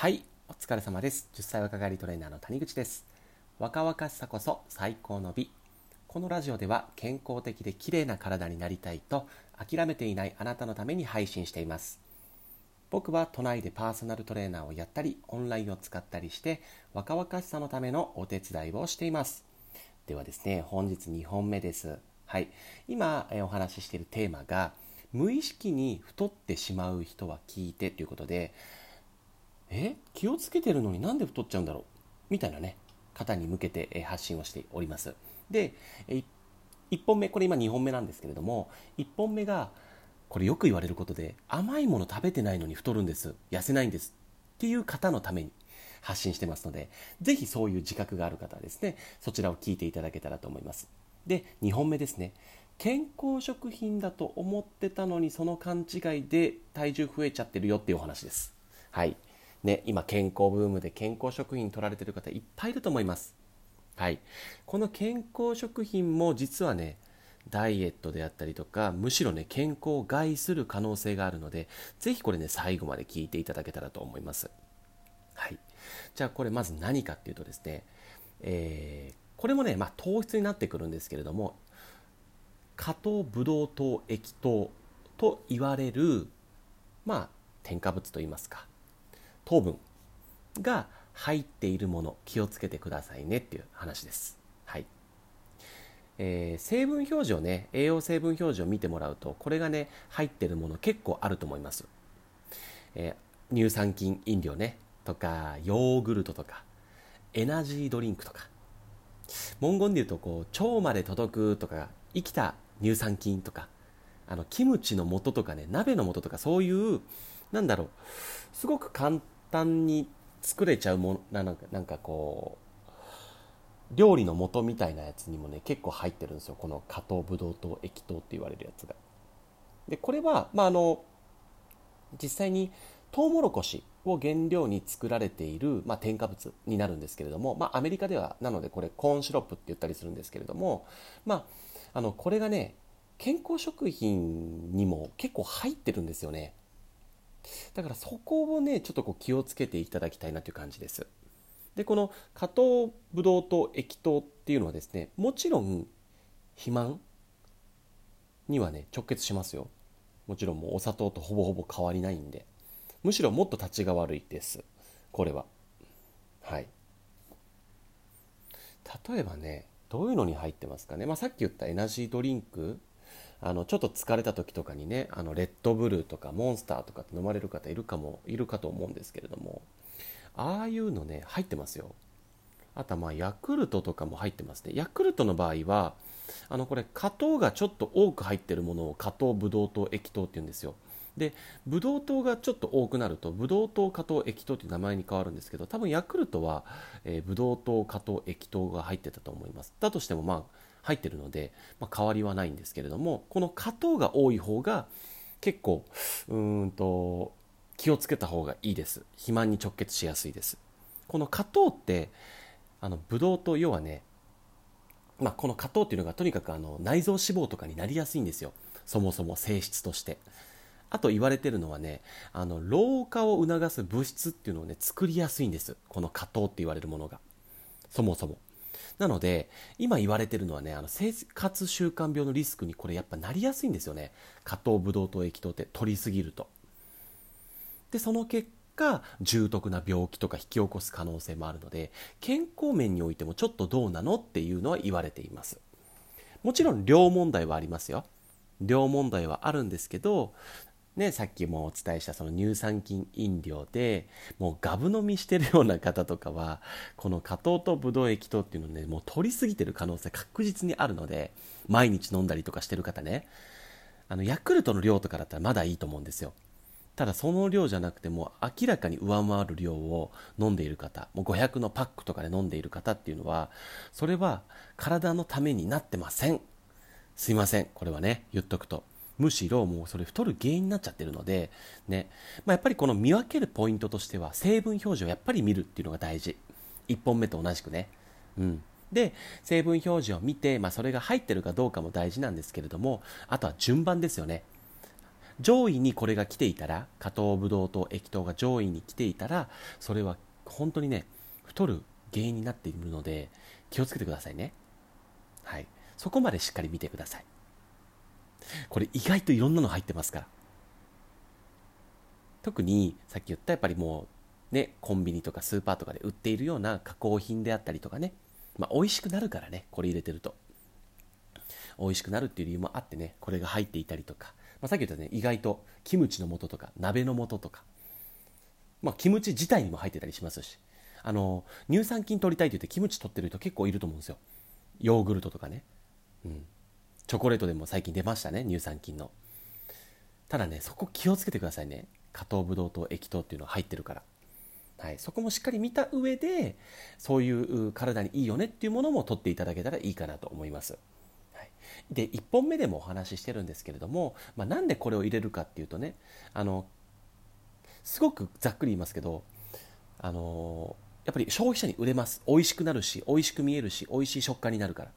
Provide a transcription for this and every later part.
はいお疲れ様です。10歳若返りトレーナーの谷口です。若々しさこそ最高の美。このラジオでは健康的で綺麗な体になりたいと諦めていないあなたのために配信しています。僕は都内でパーソナルトレーナーをやったりオンラインを使ったりして若々しさのためのお手伝いをしています。ではですね本日2本目です。はい。今お話ししているテーマが無意識に太ってしまう人は聞いてということでえ？気をつけてるのになんで太っちゃうんだろう？みたいなね方に向けて発信をしております。で1本目これ今2本目なんですけれども1本目がこれよく言われることで甘いもの食べてないのに太るんです。痩せないんですっていう方のために発信してますのでぜひそういう自覚がある方はですねそちらを聞いていただけたらと思います。で2本目ですね。健康食品だと思ってたのにその勘違いで体重増えちゃってるよっていうお話です。はい。ね、今健康ブームで健康食品取られてる方いっぱいいると思います。はい。この健康食品も実はね、ダイエットであったりとか、むしろね、健康を害する可能性があるので、ぜひこれね、最後まで聞いていただけたらと思います。はい。じゃあこれまず何かっていうとですね、えー、これもね、まあ、糖質になってくるんですけれども、加糖ブドウ糖液糖と言われる、まあ、添加物といいますか、糖分が入っているもの気をつけてくださいねっていう話です。はい。えー、成分表示をね栄養成分表示を見てもらうとこれがね入ってるもの結構あると思います、えー、乳酸菌飲料ねとかヨーグルトとかエナジードリンクとか。文言で言うとこう腸まで届くとか生きた乳酸菌とかあのキムチの素とかね鍋の素とかそういうなんだろうすごく簡単に作れちゃうものなんかなんかこう料理の素みたいなやつにもね結構入ってるんですよ。この加糖ブドウ糖液糖って言われるやつが。でこれはまああの実際にトウモロコシを原料に作られている、まあ、添加物になるんですけれども、まあ、アメリカではなのでこれコーンシロップって言ったりするんですけれども、まあ、あのこれがね健康食品にも結構入ってるんですよね。だからそこをねちょっとこう気をつけていただきたいなという感じです。でこの加糖ブドウ糖液糖っていうのはですねもちろん肥満にはね直結しますよ。もちろんもうお砂糖とほぼほぼ変わりないんで。むしろもっと立ちが悪いです。これは。はい。例えばねどういうのに入ってますかね、まあ、さっき言ったエナジードリンクあのちょっと疲れた時とかにねあのレッドブルーとかモンスターとかって飲まれる方いるかもいるかと思うんですけれどもああいうのね入ってますよ。あとはまあヤクルトとかも入ってますね。ヤクルトの場合はあのこれ果糖がちょっと多く入ってるものを果糖ブドウ糖液糖って言うんですよ。でブドウ糖がちょっと多くなるとブドウ糖果糖液糖という名前に変わるんですけど多分ヤクルトは、えー、ブドウ糖果糖液糖が入ってたと思います。だとしてもまあ入ってるので、まあ、変わりはないんですけれどもこの加糖が多い方が結構うんと気をつけた方がいいです。肥満に直結しやすいです。この加糖ってあのブドウ糖要はねまあ、この加糖っていうのがとにかくあの内臓脂肪とかになりやすいんですよ。そもそも性質として。あと言われてるのはねあの老化を促す物質っていうのをね作りやすいんです。この加糖って言われるものが。そもそも。なので、今言われてるのはね、あの生活習慣病のリスクにこれやっぱなりやすいんですよね。加糖ブドウ糖液糖って取りすぎると。で、その結果、重篤な病気とか引き起こす可能性もあるので、健康面においてもちょっとどうなのっていうのは言われています。もちろん量問題はありますよ。量問題はあるんですけど、ね、さっきもお伝えしたその乳酸菌飲料でもうガブ飲みしてるような方とかはこの加糖とブドウ液糖っていうのねもう取りすぎてる可能性確実にあるので毎日飲んだりとかしてる方ね。あのヤクルトの量とかだったらまだいいと思うんですよ。ただその量じゃなくても明らかに上回る量を飲んでいる方もう500のパックとかで飲んでいる方っていうのはそれは体のためになってません。すいませんこれはね言っとくと。むしろもうそれ太る原因になっちゃってるので、ね。まあ、やっぱりこの見分けるポイントとしては成分表示をやっぱり見るっていうのが大事。1本目と同じくね、うん、で成分表示を見て、まあ、それが入ってるかどうかも大事なんですけれどもあとは順番ですよね。上位にこれが来ていたら加糖ブドウ糖液糖が上位に来ていたらそれは本当にね太る原因になっているので気をつけてくださいね。はい。そこまでしっかり見てください。これ意外といろんなの入ってますから。特にさっき言ったやっぱりもうねコンビニとかスーパーとかで売っているような加工品であったりとかね。まあ美味しくなるからねこれ入れてると。美味しくなるっていう理由もあってねこれが入っていたりとか、まあ、さっき言ったね意外とキムチの素とか鍋の素とか。まあキムチ自体にも入ってたりしますし。あの乳酸菌取りたいって言ってキムチ取ってる人結構いると思うんですよ。ヨーグルトとかね。うん。チョコレートでも最近出ましたね乳酸菌の。ただねそこ気をつけてくださいね。加糖ブドウ糖液糖っていうのが入ってるから。はい、そこもしっかり見た上でそういう体にいいよねっていうものも取っていただけたらいいかなと思います。はい、で1本目でもお話ししてるんですけれども、まあ、なんでこれを入れるかっていうとねあのすごくざっくり言いますけどあのやっぱり消費者に売れます。美味しくなるし美味しく見えるし美味しい食感になるから。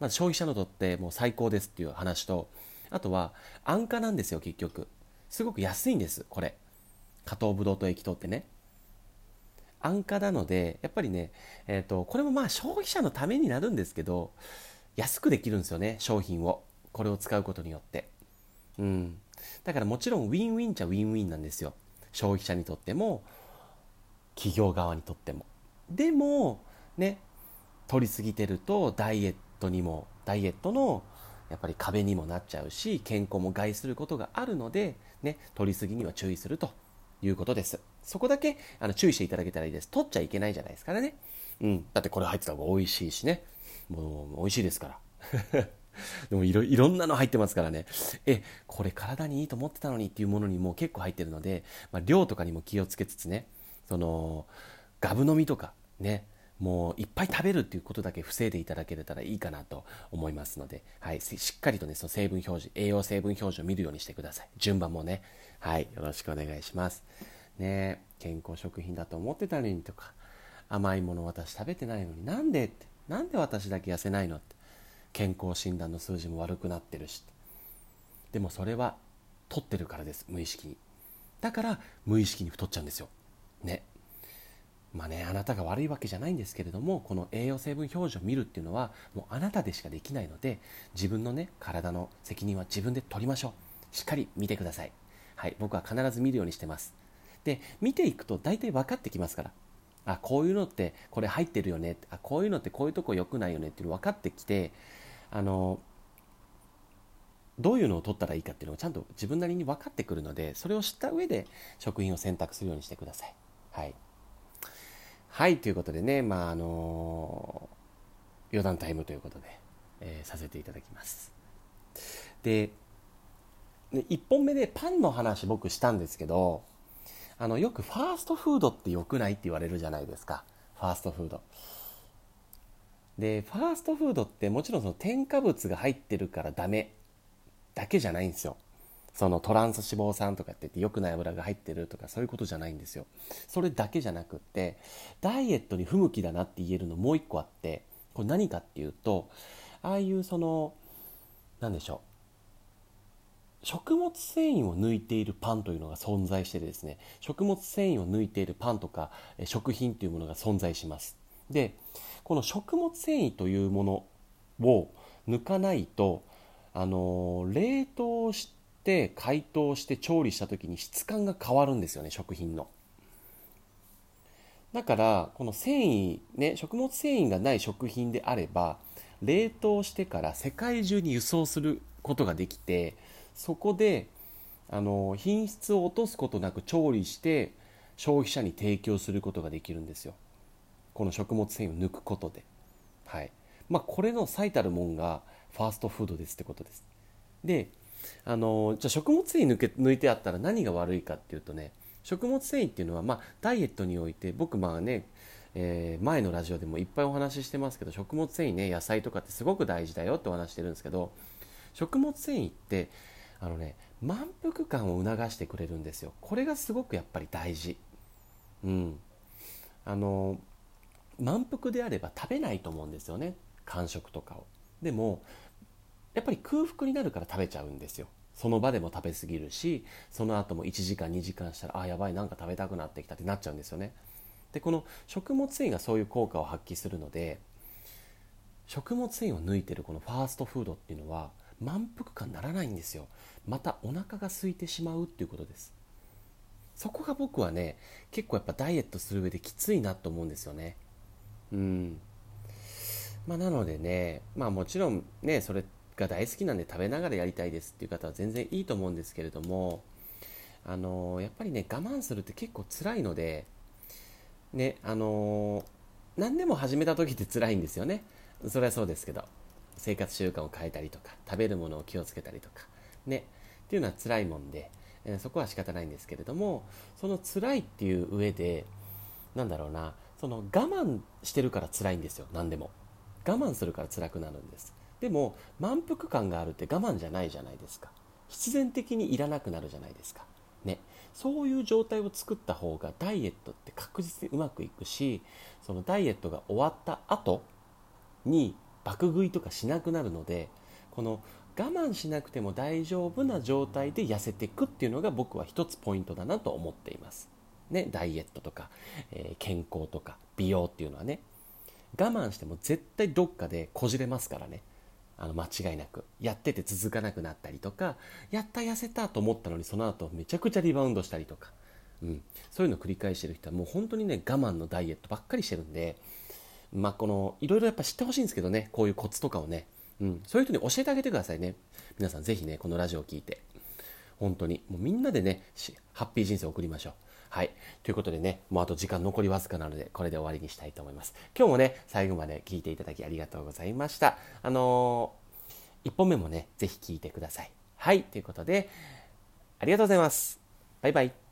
まず消費者のとってもう最高ですっていう話とあとは安価なんですよ結局。すごく安いんですこれ。加糖ブドウと液糖ってね。安価なのでやっぱりね、えーと、これもまあ消費者のためになるんですけど安くできるんですよね商品を。これを使うことによって。うん。だからもちろんウィンウィンちゃウィンウィンなんですよ。消費者にとっても企業側にとっても。でもね取りすぎてるとダイエットにもダイエットのやっぱり壁にもなっちゃうし健康も害することがあるので、ね、取りすぎには注意するということです。そこだけあの注意していただけたらいいです。取っちゃいけないじゃないですからね。うん。だってこれ入ってた方が美味しいしね。もう美味しいですから。でもいろいろんなの入ってますからね。え、これ体にいいと思ってたのにっていうものにも結構入ってるので、まあ、量とかにも気をつけつつね、その、ガブ飲みとかね、もういっぱい食べるっていうことだけ防いでいただけたらいいかなと思いますので、はい、しっかりとね、その成分表示、栄養成分表示を見るようにしてください。順番もね、はい、よろしくお願いします。ね健康食品だと思ってたのにとか、甘いもの私食べてないのになんでって、なんで私だけ痩せないのって、健康診断の数字も悪くなってるし、でもそれは取ってるからです、無意識に。だから無意識に太っちゃうんですよ。ね。まあね、あなたが悪いわけじゃないんですけれどもこの栄養成分表示を見るっていうのはもうあなたでしかできないので自分のね体の責任は自分で取りましょう。しっかり見てください。はい僕は必ず見るようにしてます。で見ていくと大体分かってきますから。あこういうのってこれ入ってるよね。あこういうのってこういうとこ良くないよね。っていうの分かってきてあのどういうのを取ったらいいかっていうのがちゃんと自分なりに分かってくるのでそれを知った上で食品を選択するようにしてください。はい。はい、ということでね、まあ、あのー、余談タイムということで、えー、させていただきます。で、1本目でパンの話僕したんですけど、あの、よくファーストフードって良くないって言われるじゃないですか。ファーストフード。で、ファーストフードってもちろんその添加物が入ってるからダメだけじゃないんですよ。そのトランス脂肪酸とかって言って良くない油が入ってるとかそういうことじゃないんですよ。それだけじゃなくってダイエットに不向きだなって言えるのもう一個あってこれ何かっていうとああいうその何でしょう。食物繊維を抜いているパンというのが存在してですね。食物繊維を抜いているパンとか食品というものが存在します。でこの食物繊維というものを抜かないとあの冷凍してして解凍して調理した時に質感が変わるんですよね食品の。だからこの繊維ね食物繊維がない食品であれば冷凍してから世界中に輸送することができてそこであの品質を落とすことなく調理して消費者に提供することができるんですよ。この食物繊維を抜くことで。はい。まあこれの最たるもんがファーストフードですってことです。であのじゃ食物繊維抜け抜いてあったら何が悪いかっていうとね食物繊維っていうのは、まあ、ダイエットにおいて僕まあね、えー、前のラジオでもいっぱいお話ししてますけど食物繊維ね野菜とかってすごく大事だよってお話してるんですけど食物繊維ってあのね満腹感を促してくれるんですよ。これがすごくやっぱり大事。うん。あの満腹であれば食べないと思うんですよね。間食とかを。でもやっぱり空腹になるから食べちゃうんですよ。その場でも食べ過ぎるしその後も1時間2時間したらあやばいなんか食べたくなってきたってなっちゃうんですよね。でこの食物繊維がそういう効果を発揮するので食物繊維を抜いてるこのファーストフードっていうのは満腹感ならないんですよ。またお腹が空いてしまうっていうことです。そこが僕はね結構やっぱダイエットする上できついなと思うんですよね。うん。まあなのでねまあもちろんねそれってが大好きなんで食べながらやりたいですっていう方は全然いいと思うんですけれどもあのやっぱりね我慢するって結構辛いのでねあの何でも始めた時って辛いんですよね。それはそうですけど生活習慣を変えたりとか食べるものを気をつけたりとかねっていうのは辛いもんで、えー、そこは仕方ないんですけれどもその辛いっていう上でなんだろうなその我慢してるから辛いんですよ何でも。我慢するから辛くなるんです。でも満腹感があるって我慢じゃないじゃないですか。必然的にいらなくなるじゃないですか。ね。そういう状態を作った方がダイエットって確実にうまくいくしそのダイエットが終わった後に爆食いとかしなくなるのでこの我慢しなくても大丈夫な状態で痩せていくっていうのが僕は一つポイントだなと思っています。ね、ダイエットとか、えー、健康とか美容っていうのはね。我慢しても絶対どっかでこじれますからね。あの間違いなく。やってて続かなくなったりとかやった痩せたと思ったのにその後めちゃくちゃリバウンドしたりとか、うん、そういうのを繰り返してる人はもう本当にね我慢のダイエットばっかりしてるんでまあこのいろいろやっぱ知ってほしいんですけどねこういうコツとかをね、うん、そういう人に教えてあげてくださいね。皆さんぜひねこのラジオを聞いて。本当に。もうみんなでねハッピー人生を送りましょう。はい。ということでね、もうあと時間残りわずかなので、これで終わりにしたいと思います。今日もね、最後まで聞いていただきありがとうございました。あのー、1本目もね、ぜひ聞いてください。はい。ということで、ありがとうございます。バイバイ。